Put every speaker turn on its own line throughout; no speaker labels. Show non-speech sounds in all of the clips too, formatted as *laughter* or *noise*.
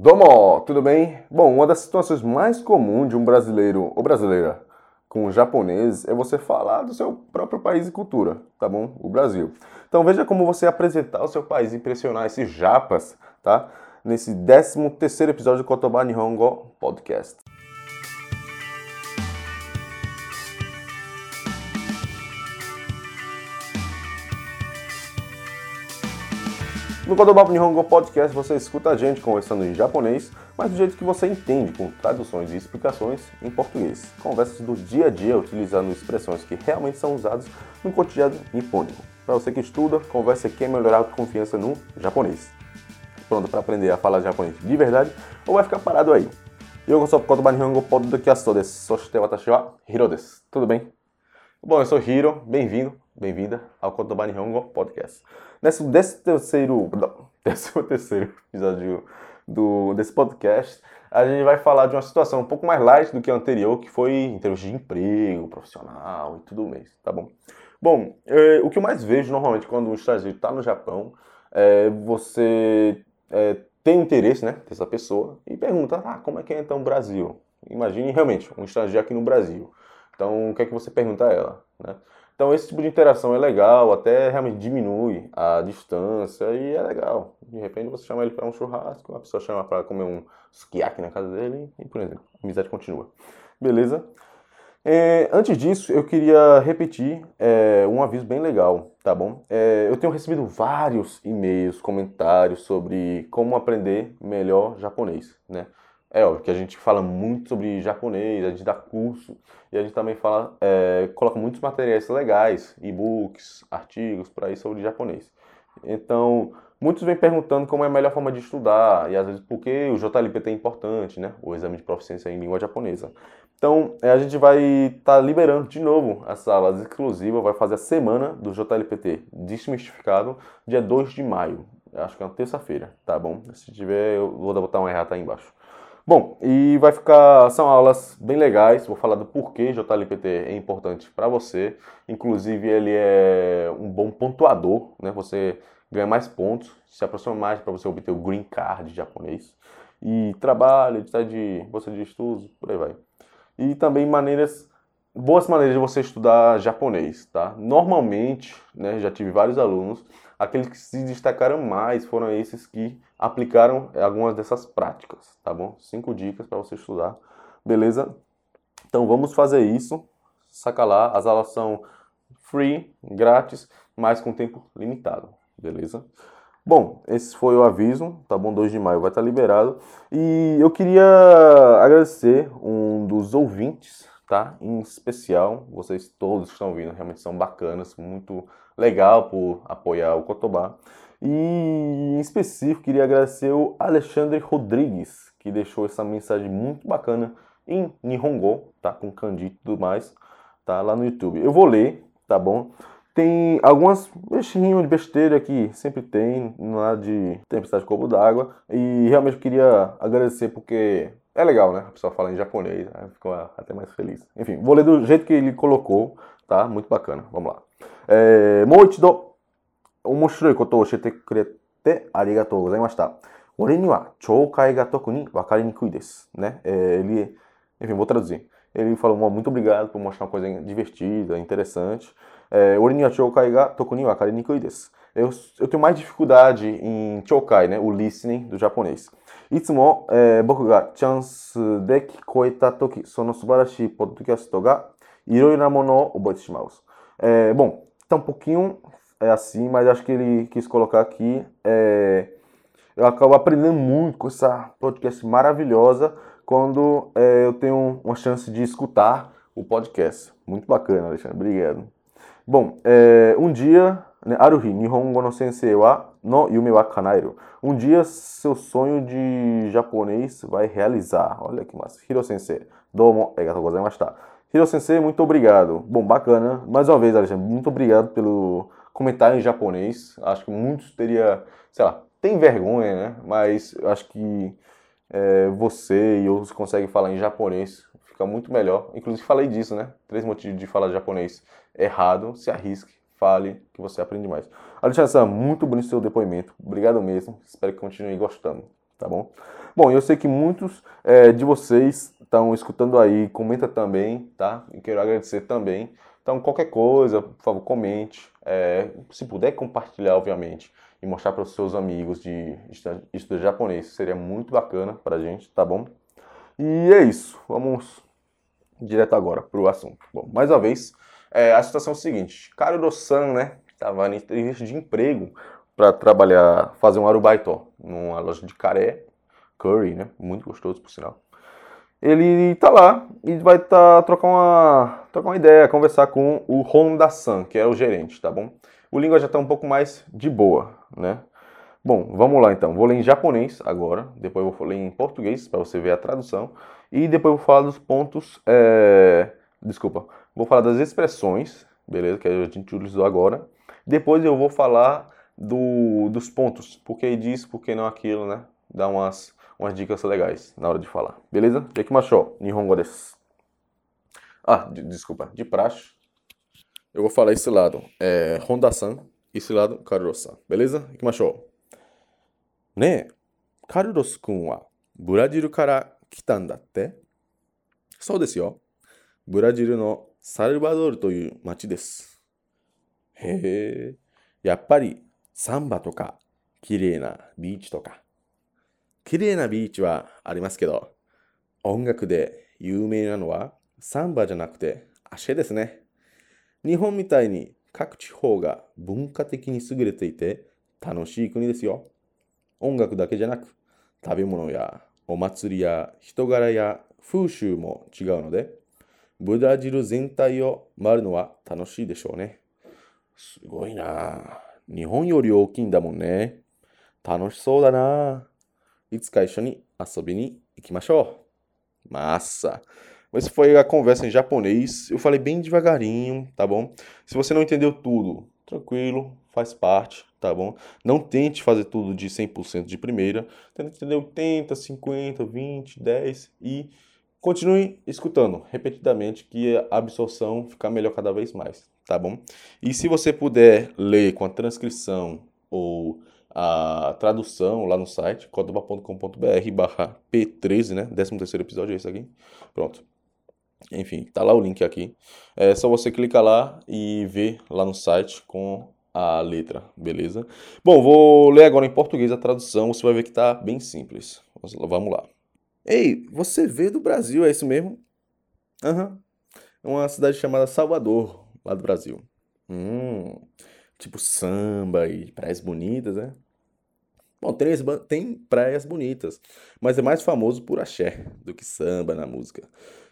Domo, tudo bem? Bom, uma das situações mais comuns de um brasileiro ou brasileira com um japonês é você falar do seu próprio país e cultura, tá bom? O Brasil. Então veja como você apresentar o seu país, impressionar esses japas, tá? Nesse 13 terceiro episódio do Kotoba Nihongo Podcast. No Kodobapo Nihongo Podcast você escuta a gente conversando em japonês, mas do jeito que você entende, com traduções e explicações em português. Conversas do dia a dia utilizando expressões que realmente são usadas no cotidiano nipônico. Para você que estuda, conversa aqui é melhorar a confiança no japonês. Pronto para aprender a falar japonês de verdade ou vai ficar parado aí? Eu sou o Kodoba Nihongo Podcast desu. Soshite watashi wa Hiro desu. Tudo bem? Bom, eu sou Hiro, bem-vindo, bem-vinda ao Kodoba Nihongo Podcast. Nesse décimo terceiro, décimo *laughs* terceiro episódio do, desse podcast, a gente vai falar de uma situação um pouco mais light do que a anterior, que foi em termos de emprego, profissional e tudo mais, tá bom? Bom, é, o que eu mais vejo normalmente quando um estrangeiro está no Japão é você é, tem interesse, né, dessa pessoa e pergunta, ah, como é que é então o Brasil? Imagine realmente um estrangeiro aqui no Brasil. Então, o que é que você pergunta a ela, né? Então esse tipo de interação é legal, até realmente diminui a distância e é legal. De repente você chama ele para um churrasco, a pessoa chama para comer um sukiyaki na casa dele e por exemplo, a amizade continua. Beleza? É, antes disso, eu queria repetir é, um aviso bem legal, tá bom? É, eu tenho recebido vários e-mails, comentários sobre como aprender melhor japonês, né? É óbvio que a gente fala muito sobre japonês, a gente dá curso e a gente também fala, é, coloca muitos materiais legais, e-books, artigos por aí sobre japonês. Então, muitos vêm perguntando como é a melhor forma de estudar e às vezes por que o JLPT é importante, né? O exame de proficiência em língua japonesa. Então, é, a gente vai estar tá liberando de novo as salas exclusivas, vai fazer a semana do JLPT desmistificado, dia 2 de maio. Acho que é uma terça-feira, tá bom? Se tiver, eu vou botar um errata aí embaixo. Bom, e vai ficar, são aulas bem legais, vou falar do porquê JLPT é importante para você. Inclusive, ele é um bom pontuador, né? Você ganha mais pontos, se aproxima mais para você obter o Green Card japonês. E trabalho, de bolsa de estudos, por aí vai. E também maneiras, boas maneiras de você estudar japonês, tá? Normalmente, né, já tive vários alunos Aqueles que se destacaram mais foram esses que aplicaram algumas dessas práticas, tá bom? Cinco dicas para você estudar, beleza? Então vamos fazer isso. Saca lá, as aulas são free, grátis, mas com tempo limitado, beleza? Bom, esse foi o aviso, tá bom? 2 de maio vai estar liberado. E eu queria agradecer um dos ouvintes, tá? Em especial, vocês todos que estão vindo realmente são bacanas, muito legal por apoiar o Cotobá. E em específico, queria agradecer o Alexandre Rodrigues, que deixou essa mensagem muito bacana em Nihongo, tá? Com kanji e tudo mais, tá? Lá no YouTube. Eu vou ler, tá bom? Tem algumas mexinhos de besteira aqui, sempre tem, nada de tempestade de copo d'água. E realmente queria agradecer porque é legal, né? A pessoa fala em japonês, né? ficou até mais feliz. Enfim, vou ler do jeito que ele colocou, tá? Muito bacana. Vamos lá. えー、もう一度面白いことを教えてくれてありがとうございました。俺には懲戒が特に分かりにくいです。Né? É, ele, enfim, vou traduzir. Ele falou, muito obrigado por mostrar uma coisa divertida, interessante. É, Ori ni wa choukai ga toku ni wakari nikui desu. Eu, eu tenho mais dificuldade em chokai, né, o listening do japonês. いつも、えー、僕がチャンスで聞こえたとき、その素晴らしいポッドキャストがいろいろなものを覚えてしまう。É, bom, Tá um pouquinho é assim, mas acho que ele quis colocar aqui. É, eu acabo aprendendo muito com essa podcast maravilhosa quando é, eu tenho uma chance de escutar o podcast. Muito bacana, Alexandre. Obrigado. Bom, é, um dia, né, Aruhi, Nihongo no Sensei wa no Yume wa Kanaeru. Um dia seu sonho de japonês vai realizar. Olha que massa. Hiro Sensei. Domo, arigatou gozaimashita. Hiro Sensei, muito obrigado. Bom, bacana. Mais uma vez, Alexandre, muito obrigado pelo comentário em japonês. Acho que muitos teria, sei lá, tem vergonha, né? Mas acho que é, você e outros conseguem falar em japonês, fica muito melhor. Inclusive falei disso, né? Três motivos de falar japonês errado. Se arrisque, fale, que você aprende mais. Alexandre, muito bonito seu depoimento. Obrigado mesmo. Espero que continue gostando. tá bom? Bom, eu sei que muitos é, de vocês estão escutando aí, comenta também, tá? E quero agradecer também. Então, qualquer coisa, por favor, comente. É, se puder compartilhar, obviamente, e mostrar para os seus amigos de estudar japonês, seria muito bacana para a gente, tá bom? E é isso, vamos direto agora para o assunto. Bom, mais uma vez, é, a situação é a seguinte: Caro do-san, né, estava em entrevista de emprego para trabalhar, fazer um arubaito numa loja de caré, curry, né, muito gostoso por sinal. Ele tá lá e vai tá, trocar, uma, trocar uma ideia, conversar com o Honda-san, que é o gerente, tá bom? O língua já está um pouco mais de boa, né? Bom, vamos lá então. Vou ler em japonês agora, depois vou ler em português para você ver a tradução e depois vou falar dos pontos. É... Desculpa. Vou falar das expressões, beleza? Que a gente utilizou agora. Depois eu vou falar do, dos pontos. Por que disso, por que não aquilo, né? Dar umas, umas dicas legais na hora de falar. Beleza? E aqui, é macho? Nihongo desu. Ah, de, desculpa. De praxe. Eu vou falar esse lado. É, Honda-san. Esse lado, Karuro-san. Beleza? Que macho? Né? Karuro-kun wa Brasil から来たんだって？そうですよ。ブラジルのサルバドールという町です。へえ、やっぱりサンバとか綺麗なビーチとか。綺麗なビーチはありますけど、音楽で有名なのはサンバじゃなくてアシェですね。日本みたいに各地方が文化的に優れていて楽しい国ですよ。音楽だけじゃなく食べ物やお祭りや人柄や風習も違うのでブラジル全体を回るのは楽しいでしょうね。すごいな日本より大きいんだもんね。楽しそうだないつか一緒に遊びに行きましょう。Massa! Mas foi a conversa em japonês. Eu falei bem devagarinho, tá bom? Se você não entendeu tudo, tranquilo, faz parte, tá bom? Não tente fazer tudo de 100% de primeira, tente entender 80, 50, 20, 10 e continue escutando repetidamente que a absorção fica melhor cada vez mais, tá bom? E se você puder ler com a transcrição ou a tradução lá no site, codoba.com.br barra P13, né? 13 terceiro episódio é esse aqui. Pronto. Enfim, tá lá o link aqui. É só você clicar lá e ver lá no site com a letra, beleza? Bom, vou ler agora em português a tradução, você vai ver que tá bem simples. Vamos lá. Ei, você veio do Brasil, é isso mesmo? Aham. Uhum. É uma cidade chamada Salvador, lá do Brasil. Hum, tipo samba e praias bonitas, né? Bom, tem, tem praias bonitas, mas é mais famoso por axé do que samba na música.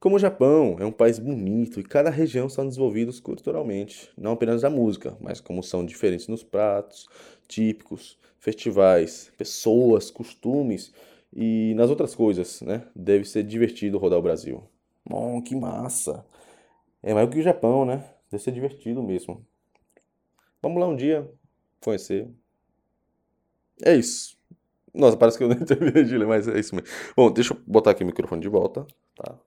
Como o Japão é um país bonito e cada região são desenvolvidos culturalmente, não apenas da música, mas como são diferentes nos pratos, típicos, festivais, pessoas, costumes e nas outras coisas, né? Deve ser divertido rodar o Brasil. Bom, que massa! É mais que o Japão, né? Deve ser divertido mesmo. Vamos lá um dia conhecer. É isso. Nossa, parece que eu *laughs* de ler, mas é isso mesmo. Bom, deixa eu botar aqui o microfone de volta, tá?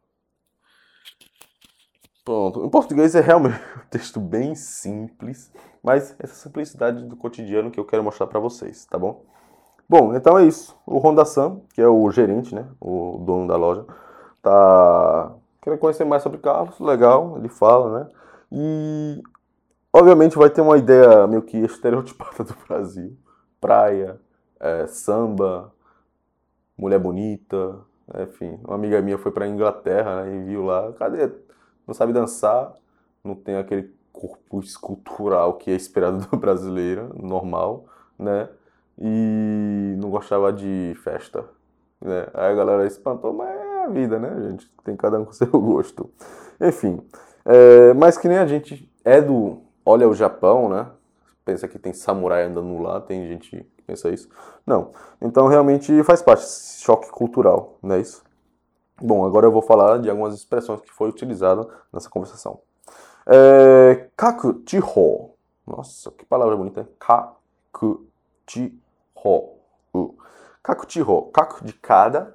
Pronto. Em português é realmente *laughs* um texto bem simples, mas essa simplicidade do cotidiano que eu quero mostrar para vocês, tá bom? Bom, então é isso. O Honda Sam, que é o gerente, né, o dono da loja, tá querendo conhecer mais sobre carros, legal, ele fala, né? E obviamente vai ter uma ideia meio que estereotipada do Brasil. Praia, é, samba, mulher bonita, enfim. Uma amiga minha foi para Inglaterra né, e viu lá, cadê não sabe dançar, não tem aquele corpo escultural que é esperado do *laughs* brasileiro, normal, né? E não gostava de festa, né? Aí a galera espantou, mas é a vida, né, gente? Tem cada um com *laughs* seu gosto. Enfim, é, mas que nem a gente é do... Olha o Japão, né? Pensa que tem samurai andando lá, tem gente que pensa isso. Não. Então realmente faz parte choque cultural, não é isso? Bom, agora eu vou falar de algumas expressões que foi utilizada nessa conversação. É, kaku chiho. Nossa, que palavra bonita. Kaku chiho. Kaku de cada,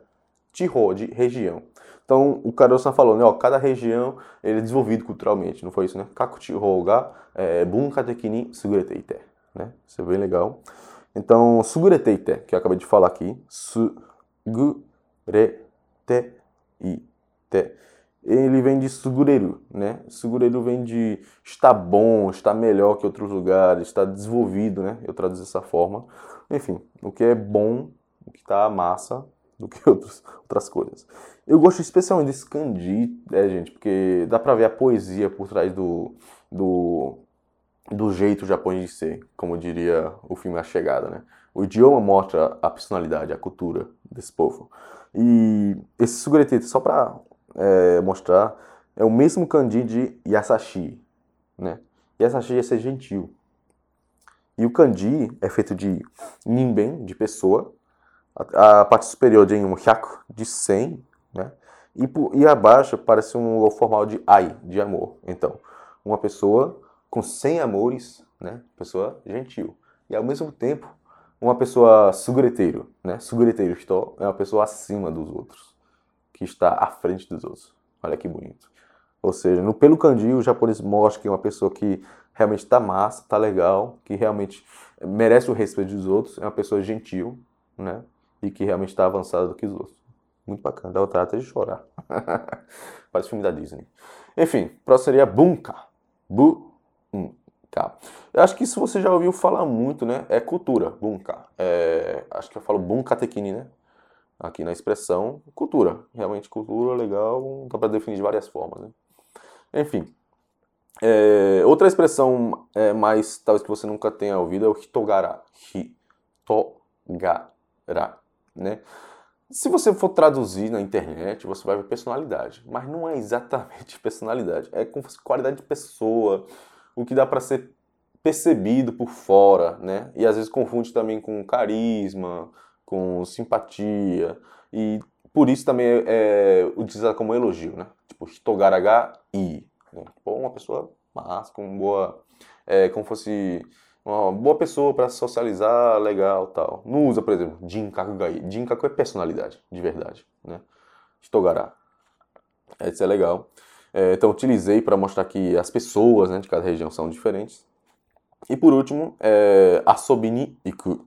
chiho de região. Então, o Karosan falou, né, ó, cada região ele é desenvolvido culturalmente, não foi isso, né? Kaku chiho ga é, bunka teki ni sugurete ite, né? Isso é bem legal. Então, sugureteite, que eu acabei de falar aqui, sugureteite, ele vem de sugureiro, né? Sugureiro vem de está bom, está melhor que outros lugares, está desenvolvido, né? Eu traduzo dessa forma. Enfim, o que é bom, o que está massa do que *laughs* outros, outras coisas. Eu gosto especialmente desse kanji, né, gente? Porque dá pra ver a poesia por trás do, do, do jeito japonês de ser, como diria o filme A Chegada, né? O idioma mostra a personalidade, a cultura desse povo. E esse suguretete, só pra é, mostrar, é o mesmo kanji de Yasashi, né? Yasashi é ser gentil. E o kanji é feito de ninben, de pessoa, a, a parte superior de um hyaku, de 100, né? E, e abaixo parece um formal de ai, de amor. Então, uma pessoa com 100 amores, né? Pessoa gentil. E ao mesmo tempo, uma pessoa sugureteiro, né? Sugureteiro, estou, é uma pessoa acima dos outros que está à frente dos outros. Olha que bonito. Ou seja, no pelo kanji, o japonês mostra que é uma pessoa que realmente está massa, está legal, que realmente merece o respeito dos outros, é uma pessoa gentil, né? E que realmente está avançada do que os outros. Muito bacana, dá vontade até de chorar. *laughs* Parece filme da Disney. Enfim, próximo seria Bunka. Bunka. Eu acho que isso você já ouviu falar muito, né? É cultura, Bunka. É, acho que eu falo Bunka Tekini, né? aqui na expressão cultura. Realmente cultura legal, dá para definir de várias formas. Né? Enfim, é, outra expressão é, mais, talvez que você nunca tenha ouvido, é o hitogara. Hitogara, né? Se você for traduzir na internet, você vai ver personalidade, mas não é exatamente *laughs* personalidade, é com qualidade de pessoa, o que dá para ser percebido por fora, né? E às vezes confunde também com carisma, com simpatia e por isso também é, é utilizado como elogio, né? Tipo, hitogaraga i, né? Tipo, uma pessoa massa, com boa, é, como fosse uma boa pessoa para socializar, legal, tal. Não usa, por exemplo, jinkaku gai. Jinkaku é personalidade, de verdade, né? Hitogara. Isso é legal. É, então, utilizei para mostrar que as pessoas né, de cada região são diferentes. E por último, é, asobini iku.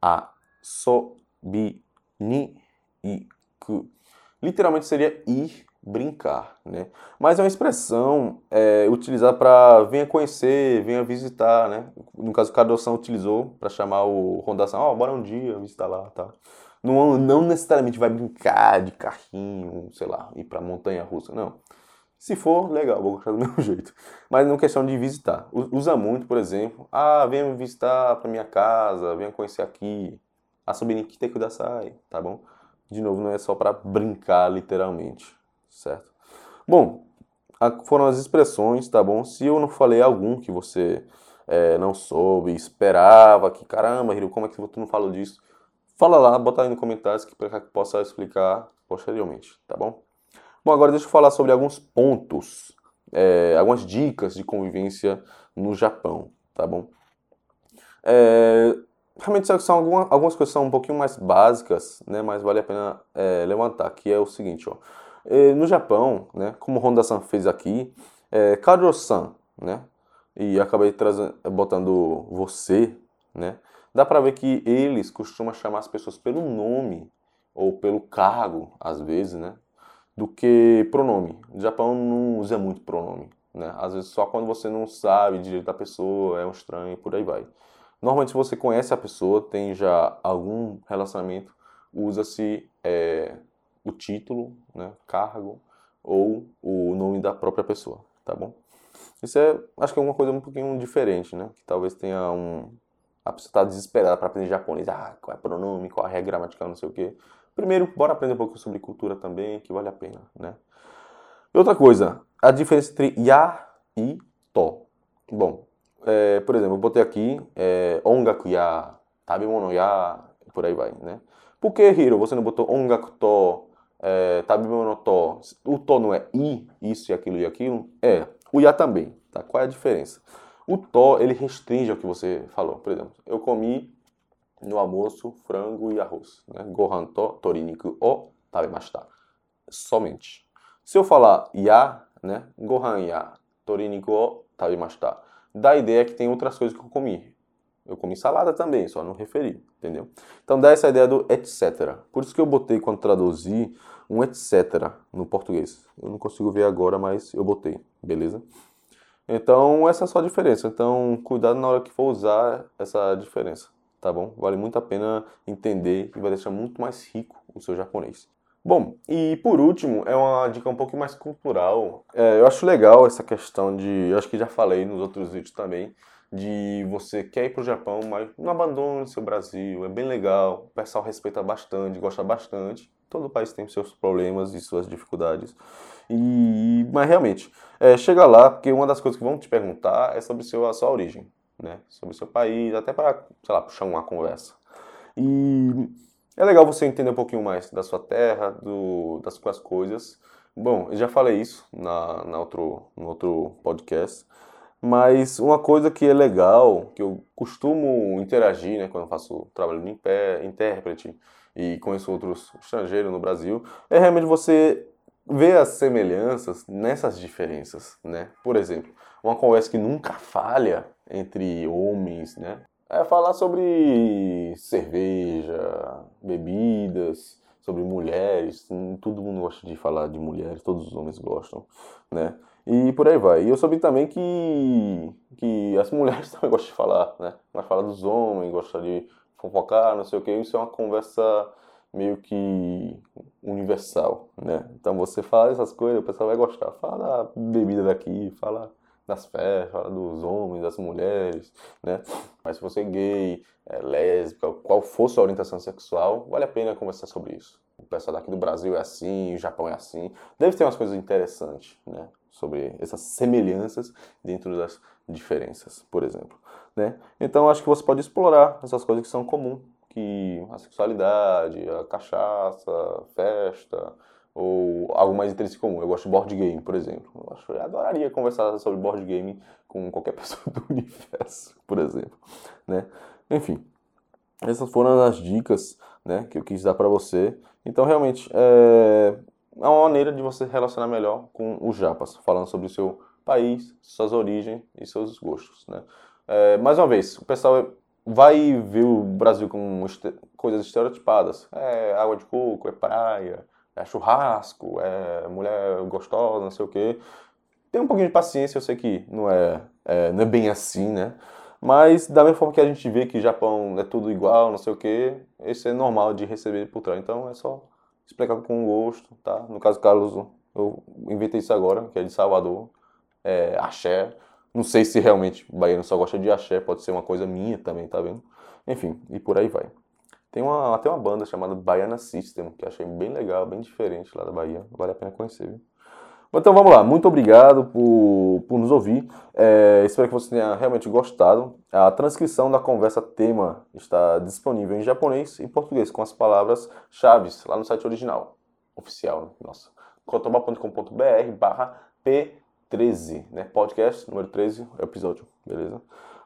A sobi ni iku. Literalmente seria ir brincar, né? Mas é uma expressão é, utilizada para venha conhecer, venha visitar, né? No caso, Cardoção utilizou para chamar o Rondação, ó, oh, bora um dia visitar lá, tá? Não, não necessariamente vai brincar de carrinho, sei lá, ir para montanha russa, não. Se for, legal, vou gostar do *laughs* mesmo jeito. Mas não questão de visitar. Usa muito, por exemplo, ah, venha me visitar para minha casa, venha conhecer aqui, Asobiniki te kudasai, tá bom? De novo, não é só para brincar literalmente, certo? Bom, foram as expressões, tá bom? Se eu não falei algum que você é, não soube, esperava, que caramba, Hiro, como é que você não falou disso? Fala lá, bota aí nos comentários que para que possa explicar posteriormente, tá bom? Bom, agora deixa eu falar sobre alguns pontos, é, algumas dicas de convivência no Japão, tá bom? É, realmente são algumas, algumas coisas são um pouquinho mais básicas, né, mas vale a pena é, levantar, que é o seguinte, ó. É, no Japão, né, como Honda-san fez aqui, é, Karo-san, né, e acabei trazendo, botando você, né, dá pra ver que eles costumam chamar as pessoas pelo nome ou pelo cargo, às vezes, né, do que pronome. O Japão não usa muito pronome, né, às vezes só quando você não sabe direito da pessoa, é um estranho por aí vai. Normalmente, se você conhece a pessoa, tem já algum relacionamento, usa-se é, o título, né, cargo ou o nome da própria pessoa, tá bom? Isso é, acho que é uma coisa um pouquinho diferente, né? Que talvez tenha um... A pessoa está desesperada para aprender japonês. Ah, qual é pronome, qual é a regra gramatical, não sei o quê. Primeiro, bora aprender um pouco sobre cultura também, que vale a pena, né? Outra coisa, a diferença entre ya e to. Bom, é, por exemplo, eu botei aqui é, ongaku ya, tabemono ya, por aí vai, né? Por que, Hiro, você não botou ongaku to, é, tabemono to? O to não é i, isso e aquilo e aquilo? É, o ya também, tá? Qual é a diferença? O to, ele restringe ao que você falou. Por exemplo, eu comi no almoço frango e arroz, né? Gohan to toriniku o tabemashita. Somente. Se eu falar ya, né? Gohan ya toriniku o tabemashita dá a ideia que tem outras coisas que eu comi. Eu comi salada também, só não referi, entendeu? Então dá essa ideia do etc. Por isso que eu botei quando traduzi um etc no português. Eu não consigo ver agora, mas eu botei, beleza? Então essa é só a diferença. Então cuidado na hora que for usar essa diferença, tá bom? Vale muito a pena entender e vai deixar muito mais rico o seu japonês. Bom, e por último, é uma dica um pouco mais cultural. É, eu acho legal essa questão de. Eu acho que já falei nos outros vídeos também. De você quer ir para o Japão, mas não abandone seu Brasil. É bem legal. O pessoal respeita bastante, gosta bastante. Todo país tem seus problemas e suas dificuldades. E, mas realmente, é, chega lá, porque uma das coisas que vão te perguntar é sobre a sua origem, né? Sobre o seu país, até para, sei lá, puxar uma conversa. E é legal você entender um pouquinho mais da sua terra, do, das suas coisas. Bom, eu já falei isso na, na outro, no outro podcast, mas uma coisa que é legal, que eu costumo interagir né, quando eu faço trabalho de intérprete e conheço outros estrangeiros no Brasil, é realmente você ver as semelhanças nessas diferenças, né? Por exemplo, uma conversa que nunca falha entre homens, né? é falar sobre cerveja, bebidas, sobre mulheres. Todo mundo gosta de falar de mulheres, todos os homens gostam, né? E por aí vai. E eu soube também que, que as mulheres *laughs* também gostam de falar, né? Mas fala dos homens, gostam de fofocar, não sei o que. Isso é uma conversa meio que universal, né? Então você fala essas coisas, o pessoal vai gostar. Fala da bebida daqui, fala das festas, fala dos homens, das mulheres, né? Mas se você é gay, é lésbica, qual for sua orientação sexual, vale a pena conversar sobre isso. O pessoal daqui do Brasil é assim, o Japão é assim. Deve ter umas coisas interessantes, né? Sobre essas semelhanças dentro das diferenças, por exemplo, né? Então acho que você pode explorar essas coisas que são comuns, que a sexualidade, a cachaça, festa, ou algo mais interesse comum. Eu gosto de board game, por exemplo. Eu, acho, eu adoraria conversar sobre board game com qualquer *laughs* pessoa do universo, por exemplo, né? Enfim, essas foram as dicas, né, que eu quis dar para você. Então, realmente, é, é uma maneira de você relacionar melhor com os japas, falando sobre o seu país, suas origens e seus gostos, né? É, mais uma vez, o pessoal vai ver o Brasil com coisas estereotipadas. É água de coco, é praia, é churrasco, é mulher gostosa, não sei o quê. Tem um pouquinho de paciência, eu sei que não é, é, não é bem assim, né? Mas da mesma forma que a gente vê que Japão é tudo igual, não sei o quê, esse é normal de receber por trás. Então é só explicar com gosto, tá? No caso Carlos, eu inventei isso agora, que é de Salvador, é axé. Não sei se realmente baiano só gosta de axé, pode ser uma coisa minha também, tá vendo? Enfim, e por aí vai. Tem uma, até uma banda chamada Baiana System, que achei bem legal, bem diferente lá da Bahia. Vale a pena conhecer, viu? Então vamos lá, muito obrigado por, por nos ouvir. É, espero que você tenha realmente gostado. A transcrição da conversa tema está disponível em japonês e português, com as palavras chaves lá no site original, oficial, né? nossa, cotoba.com.br barra P13, né? Podcast número 13, episódio, beleza?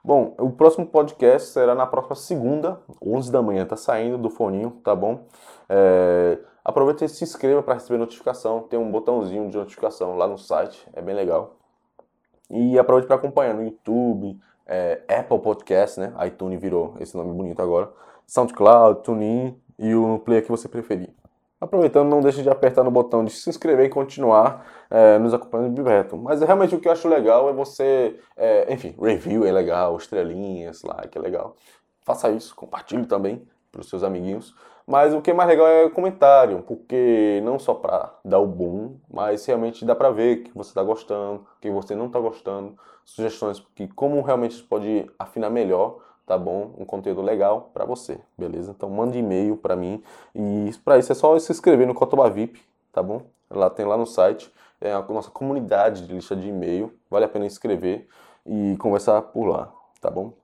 Bom, o próximo podcast será na próxima segunda, 11 da manhã, tá saindo do foninho, tá bom? É, aproveita e se inscreva para receber notificação, tem um botãozinho de notificação lá no site, é bem legal. E aproveite para acompanhar no YouTube, é, Apple Podcast, né? iTunes virou esse nome bonito agora, SoundCloud, TuneIn e o player que você preferir. Aproveitando, não deixe de apertar no botão de se inscrever e continuar é, nos acompanhando direto. Mas realmente o que eu acho legal é você, é, enfim, review é legal, estrelinhas, like é legal. Faça isso, compartilhe também para os seus amiguinhos. Mas o que é mais legal é o comentário, porque não só para dar o bom, mas realmente dá para ver que você está gostando, que você não está gostando, sugestões que como realmente pode afinar melhor tá bom? Um conteúdo legal para você, beleza? Então mande e-mail para mim e para isso é só se inscrever no Cotoba VIP, tá bom? Lá tem lá no site é a nossa comunidade de lista de e-mail, vale a pena inscrever e conversar por lá, tá bom?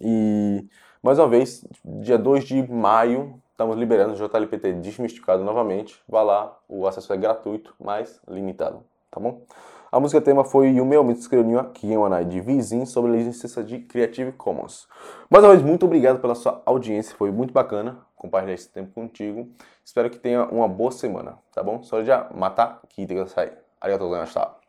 E mais uma vez, dia 2 de maio, estamos liberando o JLPT desmistificado novamente. Vá lá, o acesso é gratuito, mas limitado, tá bom? A música tema foi o meu amigo escreveu aqui em uma de Vizinho sobre licença de Creative Commons. Mais uma vez, muito obrigado pela sua audiência, foi muito bacana compartilhar esse tempo contigo. Espero que tenha uma boa semana, tá bom? Só já matar que tem que sair. Arigatou gozaimashita.